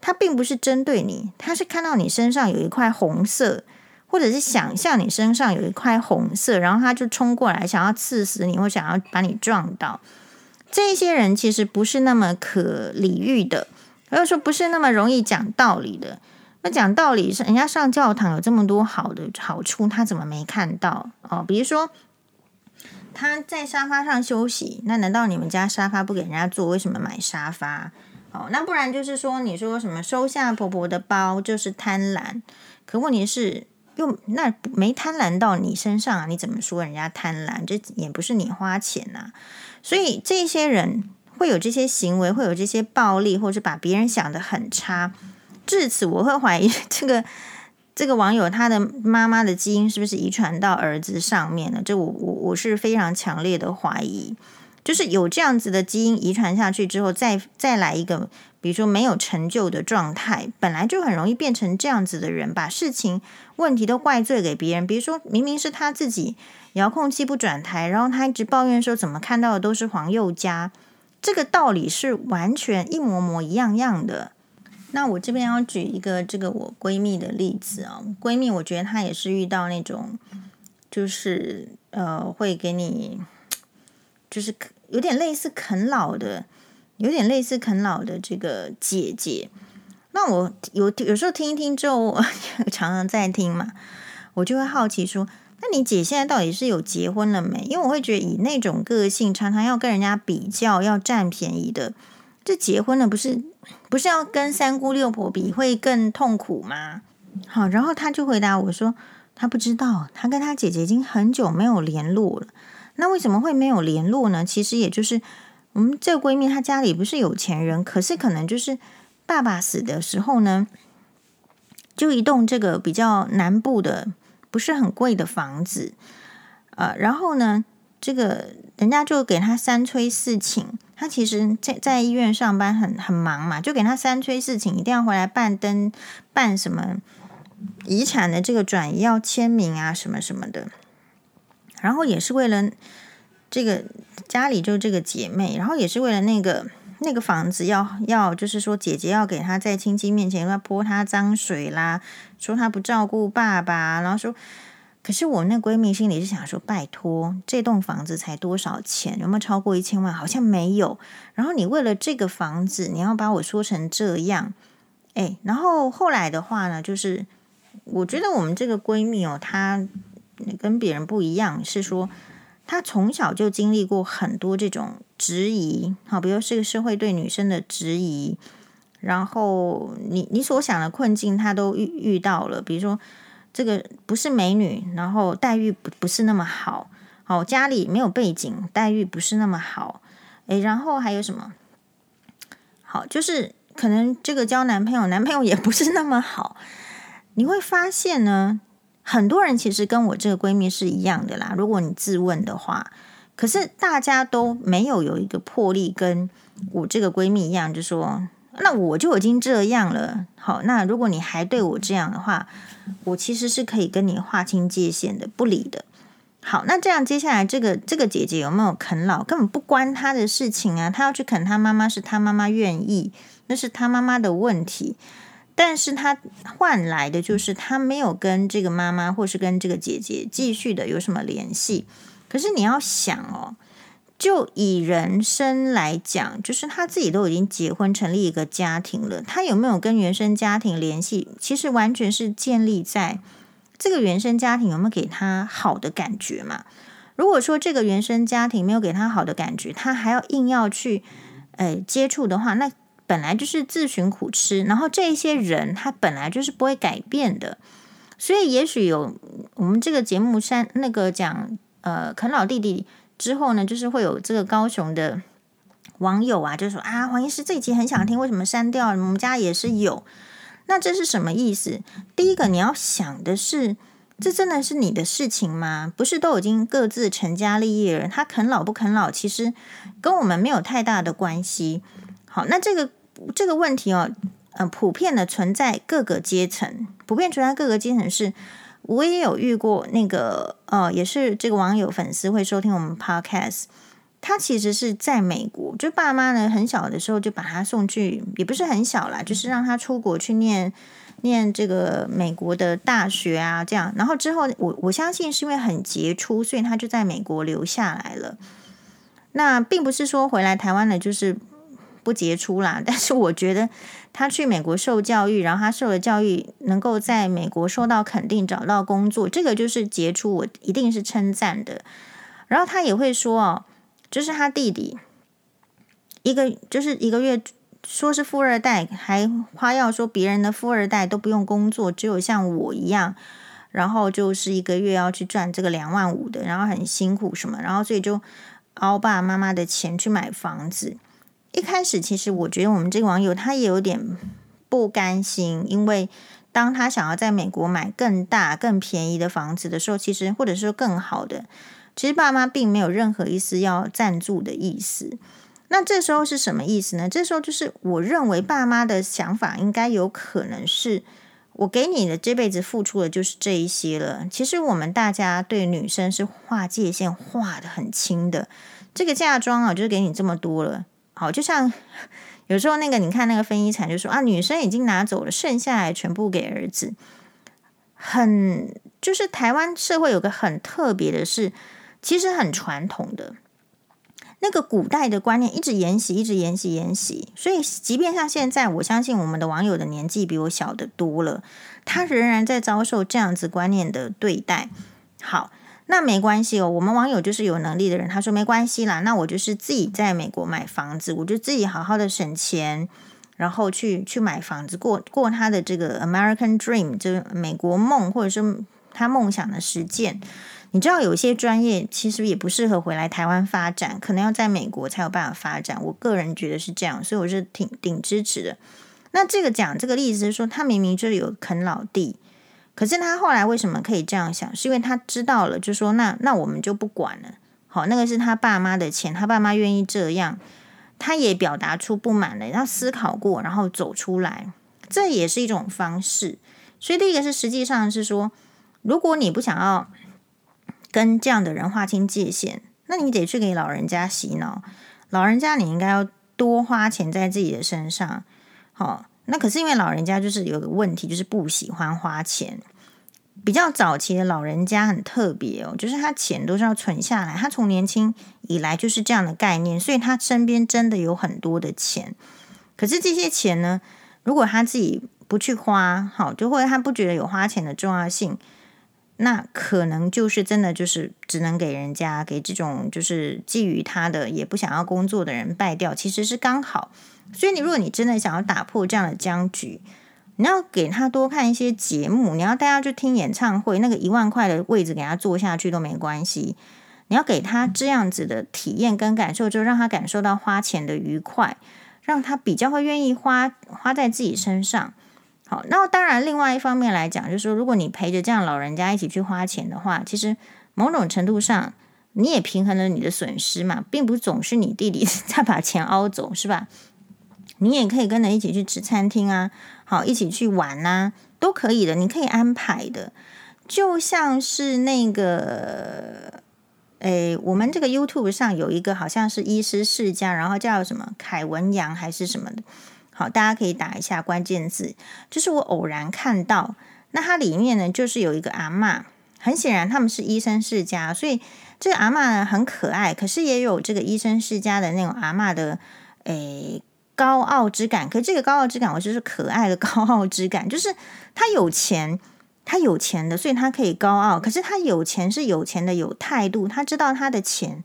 [SPEAKER 1] 他并不是针对你，他是看到你身上有一块红色，或者是想象你身上有一块红色，然后他就冲过来想要刺死你，或想要把你撞倒。这些人其实不是那么可理喻的，或者说不是那么容易讲道理的。那讲道理是，人家上教堂有这么多好的好处，他怎么没看到哦？比如说他在沙发上休息，那难道你们家沙发不给人家坐？为什么买沙发？哦，那不然就是说，你说什么收下婆婆的包就是贪婪？可问题是，又那没贪婪到你身上啊？你怎么说人家贪婪？这也不是你花钱呐、所以这些人会有这些行为，会有这些暴力，或者把别人想得很差。至此，我会怀疑这个这个网友他的妈妈的基因是不是遗传到儿子上面呢？这我我我是非常强烈的怀疑，就是有这样子的基因遗传下去之后，再再来一个，比如说没有成就的状态，本来就很容易变成这样子的人，把事情问题都怪罪给别人。比如说明明是他自己遥控器不转台，然后他一直抱怨说怎么看到的都是黄宥嘉，这个道理是完全一模模一样样的。那我这边要举一个这个我闺蜜的例子啊，闺蜜我觉得她也是遇到那种，就是呃会给你，就是有点类似啃老的，有点类似啃老的这个姐姐。那我有有时候听一听之后，我 (laughs) 常常在听嘛，我就会好奇说，那你姐现在到底是有结婚了没？因为我会觉得以那种个性，常常要跟人家比较，要占便宜的，这结婚了不是不是要跟三姑六婆比，会更痛苦吗？好，然后他就回答我说，他不知道，他跟他姐姐已经很久没有联络了。那为什么会没有联络呢？其实也就是我们这个闺蜜，她家里不是有钱人，可是可能就是爸爸死的时候呢，就一栋这个比较南部的。不是很贵的房子，呃，然后呢，这个人家就给他三催四请，他其实在在医院上班很很忙嘛，就给他三催四请，一定要回来办登办什么遗产的这个转移要签名啊，什么什么的，然后也是为了这个家里就这个姐妹，然后也是为了那个那个房子要要就是说姐姐要给他在亲戚面前要泼他脏水啦。说她不照顾爸爸，然后说，可是我那闺蜜心里是想说，拜托，这栋房子才多少钱？有没有超过一千万？好像没有。然后你为了这个房子，你要把我说成这样，哎，然后后来的话呢，就是我觉得我们这个闺蜜哦，她跟别人不一样，是说她从小就经历过很多这种质疑，好，比如这个社会对女生的质疑。然后你你所想的困境，她都遇遇到了。比如说，这个不是美女，然后待遇不不是那么好，好，家里没有背景，待遇不是那么好。诶，然后还有什么？好，就是可能这个交男朋友，男朋友也不是那么好。你会发现呢，很多人其实跟我这个闺蜜是一样的啦。如果你自问的话，可是大家都没有有一个魄力，跟我这个闺蜜一样，就说。那我就已经这样了，好，那如果你还对我这样的话，我其实是可以跟你划清界限的，不理的。好，那这样接下来这个这个姐姐有没有啃老，根本不关她的事情啊。她要去啃她妈妈，是她妈妈愿意，那是她妈妈的问题。但是她换来的就是她没有跟这个妈妈，或是跟这个姐姐继续的有什么联系。可是你要想哦。就以人生来讲，就是他自己都已经结婚成立一个家庭了，他有没有跟原生家庭联系？其实完全是建立在这个原生家庭有没有给他好的感觉嘛。如果说这个原生家庭没有给他好的感觉，他还要硬要去呃接触的话，那本来就是自寻苦吃。然后这一些人他本来就是不会改变的，所以也许有我们这个节目三那个讲呃啃老弟弟。之后呢，就是会有这个高雄的网友啊，就说啊，黄医师这一集很想听，为什么删掉？我们家也是有，那这是什么意思？第一个你要想的是，这真的是你的事情吗？不是都已经各自成家立业了？他啃老不啃老，其实跟我们没有太大的关系。好，那这个这个问题哦，呃，普遍的存在各个阶层，普遍存在各个阶层是。我也有遇过那个，呃，也是这个网友粉丝会收听我们 podcast。他其实是在美国，就爸妈呢很小的时候就把他送去，也不是很小啦，就是让他出国去念念这个美国的大学啊，这样。然后之后，我我相信是因为很杰出，所以他就在美国留下来了。那并不是说回来台湾了就是不杰出啦，(laughs) 但是我觉得。他去美国受教育，然后他受的教育能够在美国受到肯定，找到工作，这个就是杰出，我一定是称赞的。然后他也会说哦，就是他弟弟一个就是一个月说是富二代，还夸耀说别人的富二代都不用工作，只有像我一样，然后就是一个月要去赚这个两万五的，然后很辛苦什么，然后所以就熬爸妈妈的钱去买房子。一开始，其实我觉得我们这个网友他也有点不甘心，因为当他想要在美国买更大、更便宜的房子的时候，其实或者说更好的，其实爸妈并没有任何一丝要赞助的意思。那这时候是什么意思呢？这时候就是我认为爸妈的想法应该有可能是我给你的这辈子付出的就是这一些了。其实我们大家对女生是划界限划的很轻的，这个嫁妆啊，就是给你这么多了。好，就像 (laughs) 有时候那个，你看那个分遗产，就说啊，女生已经拿走了，剩下来全部给儿子。很就是台湾社会有个很特别的是，其实很传统的那个古代的观念一直沿袭，一直沿袭，沿袭。所以，即便像现在，我相信我们的网友的年纪比我小得多了，他仍然在遭受这样子观念的对待。好，那没关系哦。我们网友就是有能力的人，他说没关系啦，那我就是自己在美国买房子，我就自己好好的省钱，然后去去买房子，过过他的这个 American Dream，就是美国梦，或者是他梦想的实践。你知道有些专业其实也不适合回来台湾发展，可能要在美国才有办法发展。我个人觉得是这样，所以我是挺挺支持的。那这个讲这个例子是说，他明明就是有啃老弟，可是他后来为什么可以这样想？是因为他知道了，就说那那我们就不管了。好，那个是他爸妈的钱，他爸妈愿意这样，他也表达出不满了，他思考过，然后走出来，这也是一种方式。所以第一个是实际上是说，如果你不想要。跟这样的人划清界限，那你得去给老人家洗脑。老人家你应该要多花钱在自己的身上。好，那可是因为老人家就是有个问题，就是不喜欢花钱。比较早期的老人家很特别哦，就是他钱都是要存下来。他从年轻以来就是这样的概念，所以他身边真的有很多的钱。可是这些钱呢，如果他自己不去花，好，就会他不觉得有花钱的重要性。那可能就是真的，就是只能给人家给这种就是觊觎他的也不想要工作的人败掉，其实是刚好。所以你如果你真的想要打破这样的僵局，你要给他多看一些节目，你要带他去听演唱会，那个一万块的位置给他坐下去都没关系。你要给他这样子的体验跟感受，就让他感受到花钱的愉快，让他比较会愿意花花在自己身上。好，那当然，另外一方面来讲，就是说，如果你陪着这样老人家一起去花钱的话，其实某种程度上你也平衡了你的损失嘛，并不总是你弟弟在把钱凹走，是吧？你也可以跟着一起去吃餐厅啊，好，一起去玩呐、啊，都可以的，你可以安排的。就像是那个，诶，我们这个 YouTube 上有一个好像是医师世家，然后叫什么凯文杨还是什么的。好，大家可以打一下关键字，就是我偶然看到，那它里面呢，就是有一个阿嬷，很显然他们是医生世家，所以这个阿嬷呢很可爱，可是也有这个医生世家的那种阿嬷的诶高傲之感。可这个高傲之感，我就是可爱的高傲之感，(laughs) 就是他有钱，他有钱的，所以他可以高傲。可是他有钱是有钱的，有态度，他知道他的钱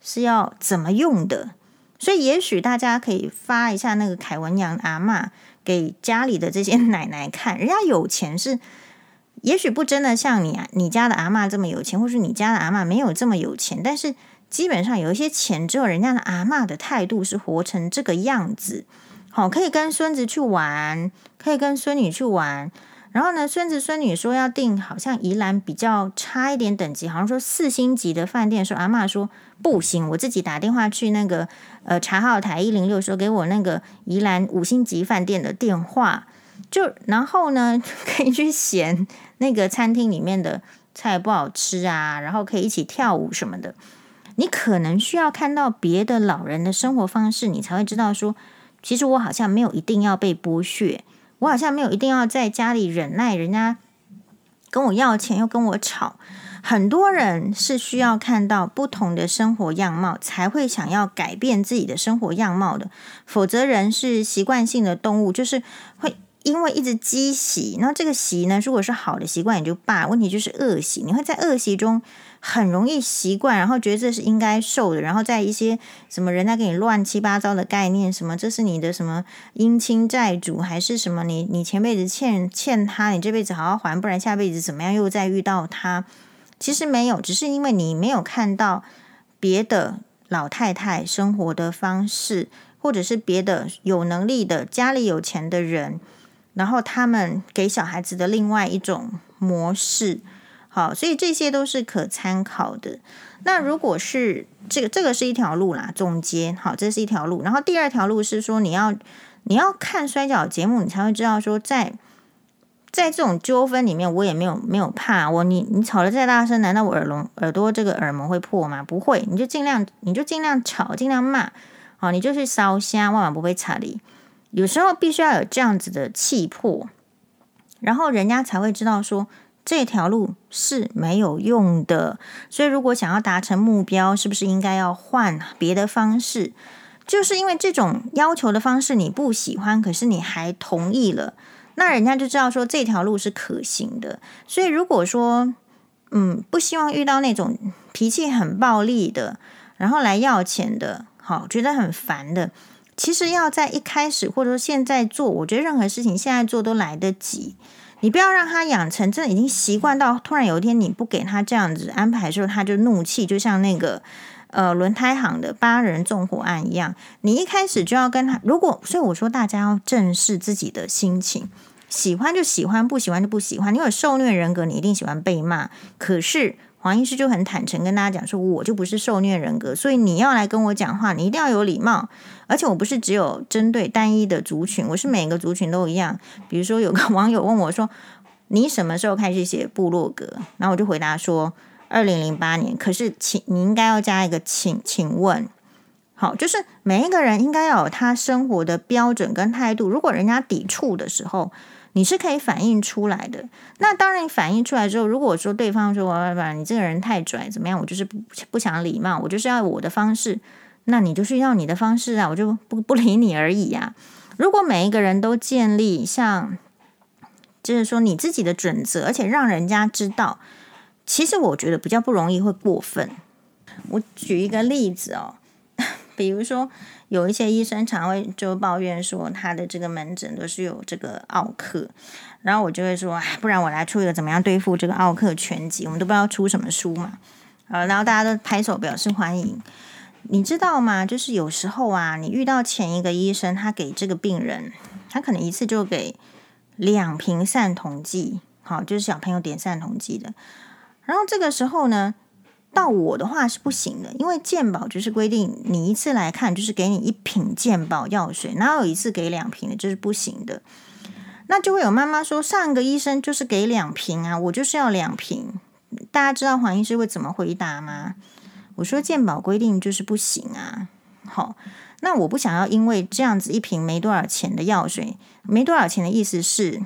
[SPEAKER 1] 是要怎么用的。所以，也许大家可以发一下那个凯文杨阿嬷给家里的这些奶奶看，人家有钱是，也许不真的像你啊，你家的阿嬷这么有钱，或是你家的阿嬷没有这么有钱，但是基本上有一些钱之后，人家的阿嬷的态度是活成这个样子，好，可以跟孙子去玩，可以跟孙女去玩。然后呢，孙子孙女说要订，好像宜兰比较差一点等级，好像说四星级的饭店。说阿嬷说不行，我自己打电话去那个呃查号台一零六，说给我那个宜兰五星级饭店的电话。就然后呢，(laughs) 可以去嫌那个餐厅里面的菜不好吃啊，然后可以一起跳舞什么的。你可能需要看到别的老人的生活方式，你才会知道说，其实我好像没有一定要被剥削。我好像没有一定要在家里忍耐，人家跟我要钱又跟我吵。很多人是需要看到不同的生活样貌，才会想要改变自己的生活样貌的。否则，人是习惯性的动物，就是会因为一直积习。那这个习呢，如果是好的习惯也就罢，问题就是恶习，你会在恶习中。很容易习惯，然后觉得这是应该受的，然后在一些什么人家给你乱七八糟的概念，什么这是你的什么姻亲债主，还是什么你你前辈子欠欠他，你这辈子好好还，不然下辈子怎么样又再遇到他？其实没有，只是因为你没有看到别的老太太生活的方式，或者是别的有能力的家里有钱的人，然后他们给小孩子的另外一种模式。好，所以这些都是可参考的。那如果是这个，这个是一条路啦。总结，好，这是一条路。然后第二条路是说，你要你要看摔角节目，你才会知道说在，在这种纠纷里面，我也没有没有怕我。你你吵得再大声，难道我耳聋耳朵这个耳膜会破吗？不会，你就尽量你就尽量吵，尽量骂，好，你就去烧香，万万不会插理。有时候必须要有这样子的气魄，然后人家才会知道说。这条路是没有用的，所以如果想要达成目标，是不是应该要换别的方式？就是因为这种要求的方式你不喜欢，可是你还同意了，那人家就知道说这条路是可行的。所以如果说嗯，不希望遇到那种脾气很暴力的，然后来要钱的，好，觉得很烦的。其实要在一开始或者说现在做，我觉得任何事情现在做都来得及。你不要让他养成真的已经习惯到，突然有一天你不给他这样子安排的时候，他就怒气，就像那个呃轮胎行的八人纵火案一样。你一开始就要跟他，如果所以我说大家要正视自己的心情。喜欢就喜欢，不喜欢就不喜欢。你有受虐人格，你一定喜欢被骂。可是黄医师就很坦诚跟大家讲说，我就不是受虐人格，所以你要来跟我讲话，你一定要有礼貌。而且我不是只有针对单一的族群，我是每个族群都一样。比如说有个 (laughs) 网友问我说，你什么时候开始写部落格？然后我就回答说，二零零八年。可是请你应该要加一个请，请问。好，就是每一个人应该要有他生活的标准跟态度。如果人家抵触的时候，你是可以反映出来的。那当然，反映出来之后，如果说对方说“我爸你这个人太拽，怎么样？”我就是不不想礼貌，我就是要我的方式。那你就是要你的方式啊，我就不不理你而已呀。如果每一个人都建立像，就是说你自己的准则，而且让人家知道，其实我觉得比较不容易会过分。我举一个例子哦，(laughs) 比如说。有一些医生常会就抱怨说，他的这个门诊都是有这个奥客，然后我就会说，哎，不然我来出一个怎么样对付这个奥客全集，我们都不知道出什么书嘛，呃，然后大家都拍手表示欢迎。你知道吗？就是有时候啊，你遇到前一个医生，他给这个病人，他可能一次就给两瓶散瞳剂，好，就是小朋友点散瞳剂的，然后这个时候呢。到我的话是不行的，因为健保就是规定，你一次来看就是给你一瓶健保药水，哪有一次给两瓶的，这是不行的。那就会有妈妈说，上个医生就是给两瓶啊，我就是要两瓶。大家知道黄医师会怎么回答吗？我说健保规定就是不行啊。好，那我不想要因为这样子一瓶没多少钱的药水，没多少钱的意思是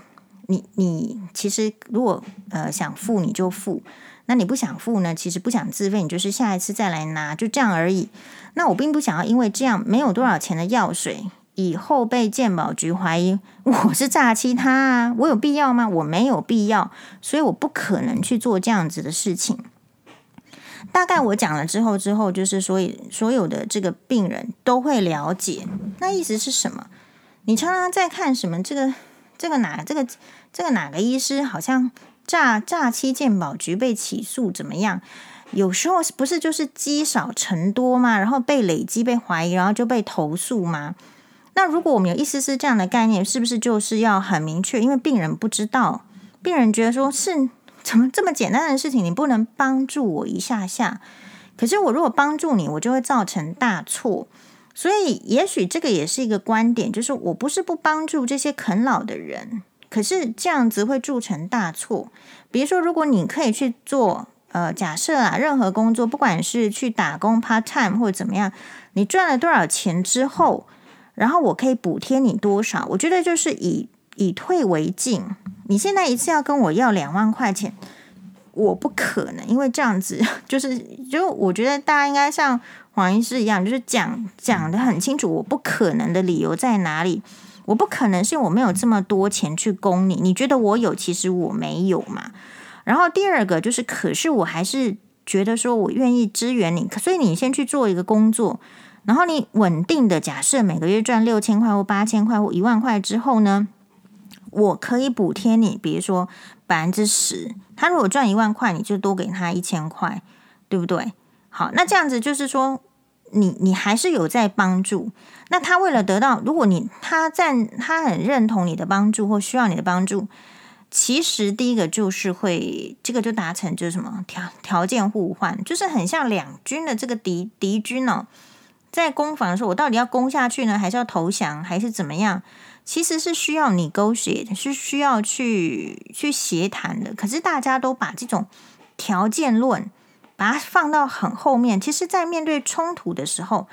[SPEAKER 1] 你你其实如果呃想付你就付。那你不想付呢？其实不想自费，你就是下一次再来拿，就这样而已。那我并不想要因为这样没有多少钱的药水，以后被健保局怀疑我是诈欺他啊！我有必要吗？我没有必要，所以我不可能去做这样子的事情。大概我讲了之后，之后就是所以所有的这个病人都会了解，那意思是什么？你常常在看什么？这个这个哪这个这个哪个医师好像？诈诈欺健保局被起诉怎么样？有时候不是就是积少成多吗？然后被累积、被怀疑，然后就被投诉吗？那如果我们有一丝丝这样的概念，是不是就是要很明确？因为病人不知道，病人觉得说是怎么这么简单的事情，你不能帮助我一下下？可是我如果帮助你，我就会造成大错。所以也许这个也是一个观点，就是我不是不帮助这些啃老的人。可是这样子会铸成大错。比如说，如果你可以去做，呃，假设啊，任何工作，不管是去打工 part time 或者怎么样，你赚了多少钱之后，然后我可以补贴你多少？我觉得就是以以退为进。你现在一次要跟我要两万块钱，我不可能，因为这样子 (laughs) 就是，就我觉得大家应该像黄医师一样，就是讲讲的很清楚，我不可能的理由在哪里。我不可能是我没有这么多钱去供你，你觉得我有，其实我没有嘛。然后第二个就是，可是我还是觉得说我愿意支援你，所以你先去做一个工作，然后你稳定的假设每个月赚六千块或八千块或一万块之后呢，我可以补贴你，比如说百分之十，他如果赚一万块，你就多给他一千块，对不对？好，那这样子就是说。你你还是有在帮助，那他为了得到，如果你他在他很认同你的帮助或需要你的帮助，其实第一个就是会这个就达成就是什么条条件互换，就是很像两军的这个敌敌军哦，在攻防的时候，我到底要攻下去呢，还是要投降，还是怎么样？其实是需要 negotiate，是需要去去协谈的。可是大家都把这种条件论。把它放到很后面，其实，在面对冲突的时候，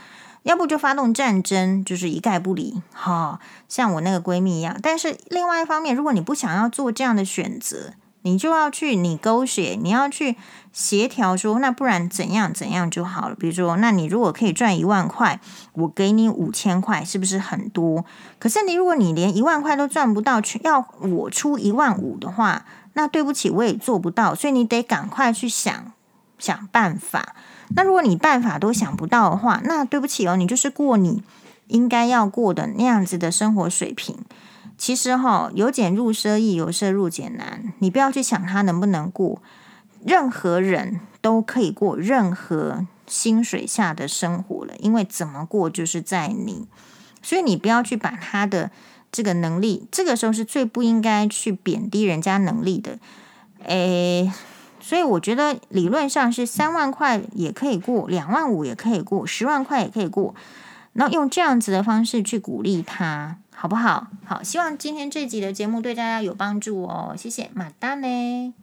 [SPEAKER 1] 要不就发动战争，就是一概不理，哈、像我那个闺蜜一样。但是另外一方面，如果你不想要做这样的选择，你就要去 negotiate，你要去协调说，那不然怎样怎样就好了。比如说，那你如果可以赚一万块，我给你五千块，是不是很多？可是你如果你连一万块都赚不到，去要我出一万五的话，那对不起，我也做不到，所以你得赶快去想想办法。那如果你办法都想不到的话，那对不起哦，你就是过你应该要过的那样子的生活水平。其实哈、由俭入奢易，由奢入俭难。你不要去想他能不能过，任何人都可以过任何薪水下的生活了，因为怎么过就是在你。所以你不要去把他的这个能力，这个时候是最不应该去贬低人家能力的。诶。所以我觉得理论上是三万块也可以过，两万五也可以过，十万块也可以过。那用这样子的方式去鼓励他，好不好？好，希望今天这集的节目对大家有帮助哦。谢谢，马丹呢。